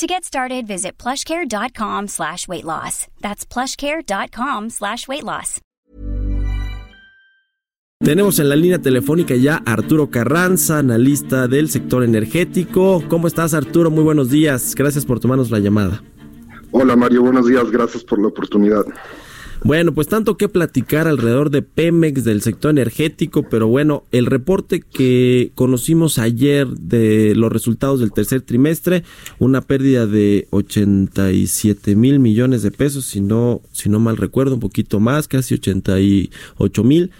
To get started, visit plushcare.com slash weight loss. That's plushcare.com slash weight loss. Tenemos en la línea telefónica ya a Arturo Carranza, analista del sector energético. ¿Cómo estás, Arturo? Muy buenos días. Gracias por tomarnos la llamada. Hola, Mario. Buenos días. Gracias por la oportunidad. Bueno, pues tanto que platicar alrededor de Pemex, del sector energético, pero bueno, el reporte que conocimos ayer de los resultados del tercer trimestre, una pérdida de 87 mil millones de pesos, si no, si no mal recuerdo, un poquito más, casi 88 mil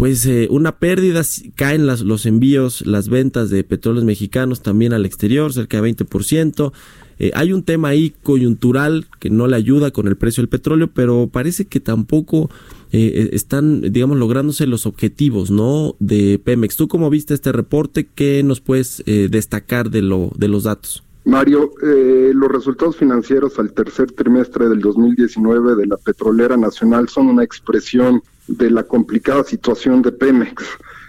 pues eh, una pérdida, caen las, los envíos, las ventas de petróleos mexicanos también al exterior, cerca de 20%. Eh, hay un tema ahí coyuntural que no le ayuda con el precio del petróleo, pero parece que tampoco eh, están, digamos, lográndose los objetivos, ¿no? De Pemex. ¿Tú cómo viste este reporte? ¿Qué nos puedes destacar de, lo, de los datos? Mario, los resultados financieros al tercer trimestre del 2019 de la petrolera nacional son una expresión de la complicada situación de Pemex,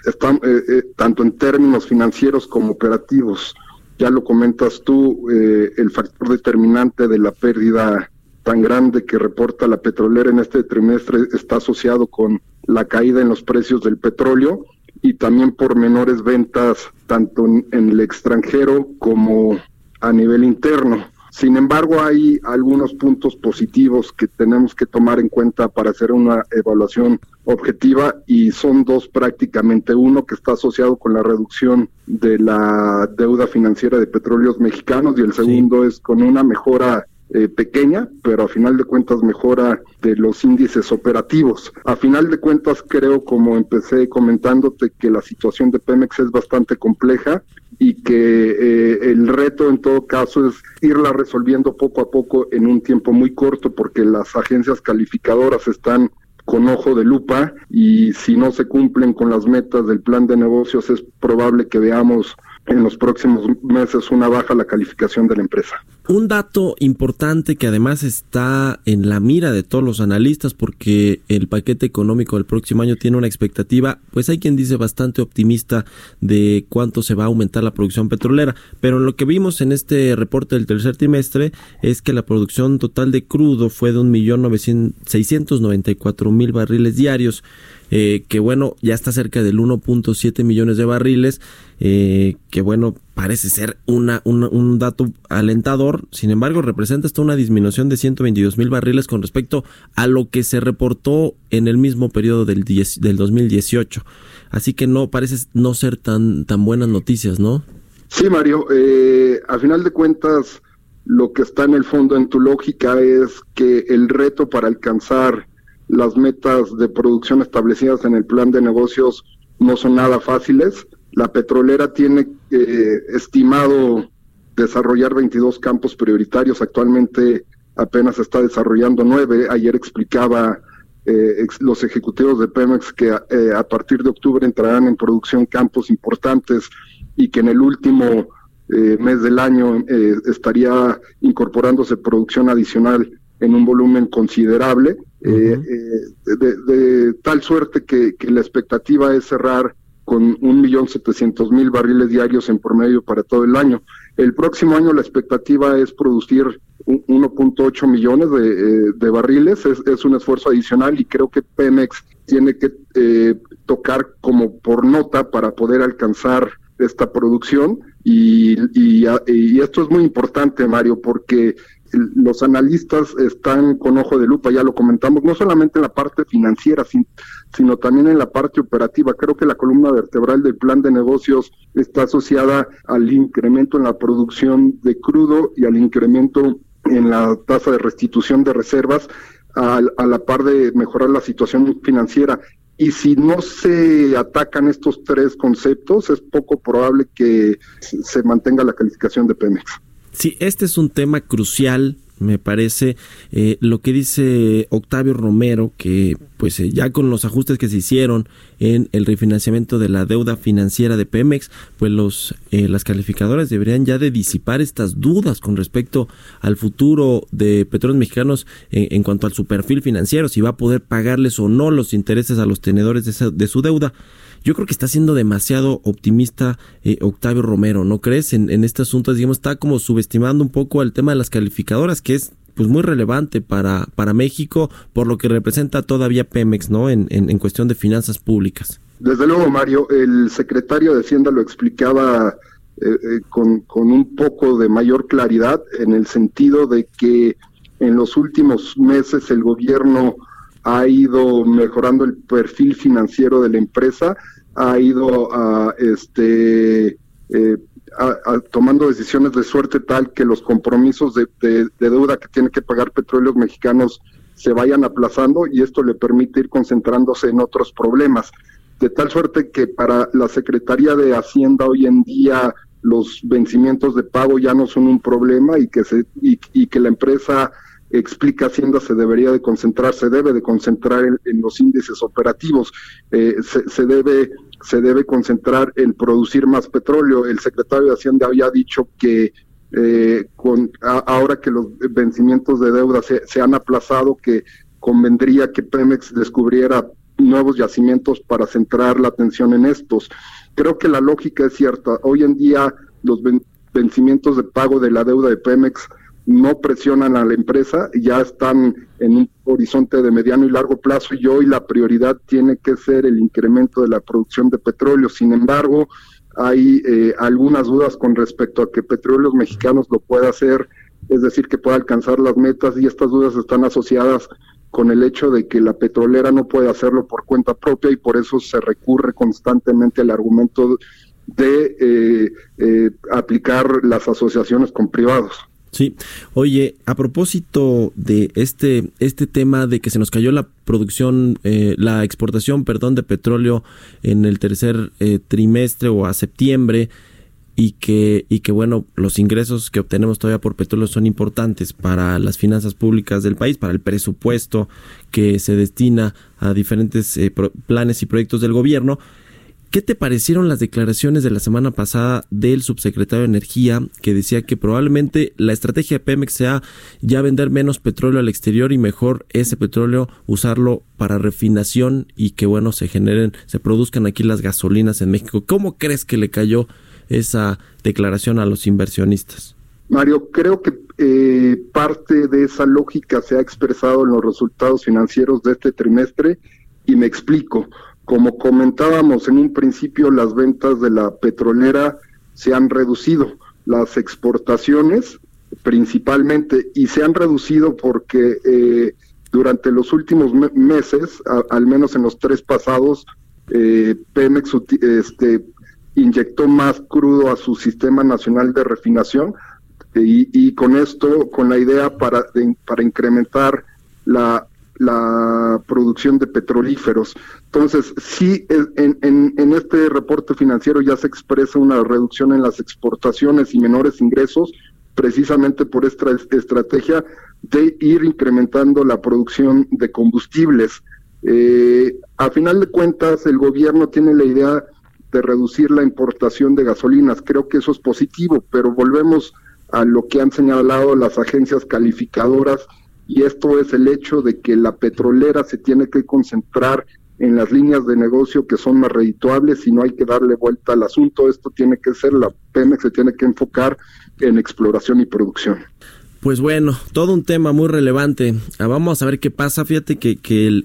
Están, eh, eh, tanto en términos financieros como operativos. Ya lo comentas tú, eh, el factor determinante de la pérdida tan grande que reporta la petrolera en este trimestre está asociado con la caída en los precios del petróleo y también por menores ventas tanto en el extranjero como a nivel interno. Sin embargo, hay algunos puntos positivos que tenemos que tomar en cuenta para hacer una evaluación objetiva y son dos prácticamente. Uno que está asociado con la reducción de la deuda financiera de petróleos mexicanos y el segundo es con una mejora eh, pequeña, pero a final de cuentas mejora de los índices operativos. A final de cuentas creo, como empecé comentándote, que la situación de Pemex es bastante compleja y que eh, reto en todo caso es irla resolviendo poco a poco en un tiempo muy corto porque las agencias calificadoras están con ojo de lupa y si no se cumplen con las metas del plan de negocios es probable que veamos en los próximos meses una baja la calificación de la empresa. Un dato importante que además está en la mira de todos los analistas porque el paquete económico del próximo año tiene una expectativa, pues hay quien dice bastante optimista de cuánto se va a aumentar la producción petrolera, pero lo que vimos en este reporte del tercer trimestre es que la producción total de crudo fue de un millón seiscientos noventa y cuatro mil barriles diarios eh, que bueno, ya está cerca del 1.7 millones de barriles, eh, que bueno, parece ser una, un dato alentador, sin embargo representa hasta una disminución de 122 mil barriles con respecto a lo que se reportó en el mismo periodo del, del 2018. Así que no parece no ser tan, tan buenas noticias, ¿no? Sí, Mario, eh, a final de cuentas, lo que está en el fondo en tu lógica es que el reto para alcanzar las metas de producción establecidas en el plan de negocios no son nada fáciles. La petrolera tiene eh, estimado desarrollar 22 campos prioritarios. Actualmente apenas está desarrollando nueve. Ayer explicaba eh, los ejecutivos de Pemex que eh, a partir de octubre entrarán en producción campos importantes y que en el último mes del año estaría incorporándose producción adicional en un volumen considerable, eh, eh, de, tal suerte que, la expectativa es cerrar con un millón setecientos mil barriles diarios en promedio para todo el año. El próximo año la expectativa es producir 1.8 millones de, eh, barriles, es, un esfuerzo adicional y creo que Pemex tiene que tocar como por nota para poder alcanzar esta producción y, y, esto es muy importante, Mario, porque los analistas están con ojo de lupa, ya lo comentamos, no solamente en la parte financiera, sino también en la parte operativa. Creo que la columna vertebral del plan de negocios está asociada al incremento en la producción de crudo y al incremento en la tasa de restitución de reservas, a, la par de mejorar la situación financiera. Y si no se atacan estos tres conceptos, es poco probable que se mantenga la calificación de Pemex. Sí, este es un tema crucial me parece. Eh, lo que dice Octavio Romero, que pues eh, ya con los ajustes que se hicieron en el refinanciamiento de la deuda financiera de Pemex, pues los eh, las calificadoras deberían ya de disipar estas dudas con respecto al futuro de Petróleos Mexicanos en, cuanto a su perfil financiero, si va a poder pagarles o no los intereses a los tenedores de, de su deuda. Yo creo que está siendo demasiado optimista eh, Octavio Romero, ¿no crees? En, este asunto, digamos, está como subestimando un poco el tema de las calificadoras, que es pues muy relevante para, para México, por lo que representa todavía Pemex, ¿no? En, en, cuestión de finanzas públicas. Desde luego, Mario, el secretario de Hacienda lo explicaba eh, eh, con, con un poco de mayor claridad, en el sentido de que en los últimos meses el gobierno ha ido mejorando el perfil financiero de la empresa, ha ido a, este, eh, tomando decisiones de suerte tal que los compromisos de, deuda que tiene que pagar petróleos mexicanos se vayan aplazando y esto le permite ir concentrándose en otros problemas. De tal suerte que para la Secretaría de Hacienda hoy en día los vencimientos de pago ya no son un problema y que, se, y que la empresa explica Hacienda se debería de concentrar, se debe de concentrar en, los índices operativos, eh, se, debe se debe concentrar en producir más petróleo. El secretario de Hacienda había dicho que eh, con ahora que los vencimientos de deuda se, se han aplazado, que convendría que Pemex descubriera nuevos yacimientos para centrar la atención en estos. Creo que la lógica es cierta. Hoy en día los vencimientos de pago de la deuda de Pemex no presionan a la empresa, ya están en un horizonte de mediano y largo plazo y hoy la prioridad tiene que ser el incremento de la producción de petróleo. Sin embargo, hay eh, algunas dudas con respecto a que Petróleos Mexicanos lo pueda hacer, es decir, que pueda alcanzar las metas y estas dudas están asociadas con el hecho de que la petrolera no puede hacerlo por cuenta propia y por eso se recurre constantemente al argumento de eh, eh, aplicar las asociaciones con privados. Sí, oye, a propósito de este, este tema de que se nos cayó la producción, eh, la exportación, perdón, de petróleo en el tercer eh, trimestre o a septiembre, y que, y que bueno, los ingresos que obtenemos todavía por petróleo son importantes para las finanzas públicas del país, para el presupuesto que se destina a diferentes eh, planes y proyectos del gobierno. ¿Qué te parecieron las declaraciones de la semana pasada del subsecretario de Energía que decía que probablemente la estrategia de Pemex sea ya vender menos petróleo al exterior y mejor ese petróleo usarlo para refinación y que bueno se generen, se produzcan aquí las gasolinas en México? ¿Cómo crees que le cayó esa declaración a los inversionistas? Mario, creo que eh, parte de esa lógica se ha expresado en los resultados financieros de este trimestre y me explico. Como comentábamos en un principio, las ventas de la petrolera se han reducido, las exportaciones principalmente, y se han reducido porque eh, durante los últimos meses, al menos en los tres pasados, eh, Pemex este, inyectó más crudo a su sistema nacional de refinación y, y con esto, con la idea para, para incrementar la la producción de petrolíferos. Entonces, sí, en, este reporte financiero ya se expresa una reducción en las exportaciones y menores ingresos, precisamente por esta estrategia de ir incrementando la producción de combustibles. Eh, a final de cuentas, el gobierno tiene la idea de reducir la importación de gasolinas. Creo que eso es positivo, pero volvemos a lo que han señalado las agencias calificadoras y esto es el hecho de que la petrolera se tiene que concentrar en las líneas de negocio que son más redituables y no hay que darle vuelta al asunto. Esto tiene que ser, la Pemex se tiene que enfocar en exploración y producción. Pues bueno, todo un tema muy relevante. Ah, vamos a ver qué pasa. Fíjate que,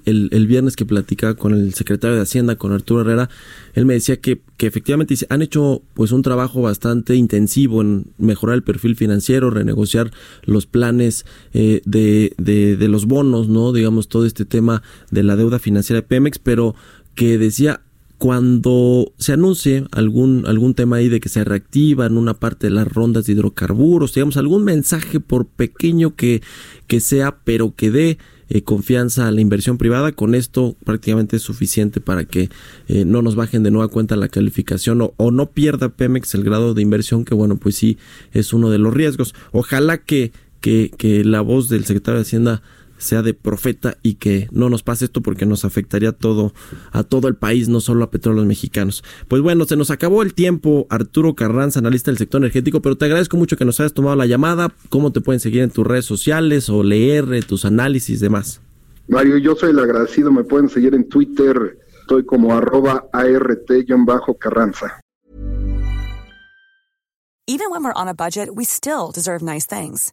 el, viernes que platicaba con el secretario de Hacienda, con Arturo Herrera, él me decía que, que efectivamente han hecho pues un trabajo bastante intensivo en mejorar el perfil financiero, renegociar los planes eh, de, de, de los bonos, ¿no? Digamos, todo este tema de la deuda financiera de Pemex, pero que decía cuando se anuncie algún, algún tema ahí de que se reactivan una parte de las rondas de hidrocarburos, digamos, algún mensaje por pequeño que, que sea, pero que dé eh, confianza a la inversión privada, con esto prácticamente es suficiente para que eh, no nos bajen de nueva cuenta la calificación o, o, no pierda Pemex el grado de inversión, que bueno, pues sí es uno de los riesgos. Ojalá que que, que la voz del secretario de Hacienda sea de profeta y que no nos pase esto porque nos afectaría todo a todo el país, no solo a petróleos mexicanos. Pues bueno, se nos acabó el tiempo, Arturo Carranza, analista del sector energético, pero te agradezco mucho que nos hayas tomado la llamada. ¿Cómo te pueden seguir en tus redes sociales o leer eh, tus análisis y demás? Mario, yo soy el agradecido, me pueden seguir en Twitter, estoy como arroba art-carranza. Even when we're on a budget, we still deserve nice things.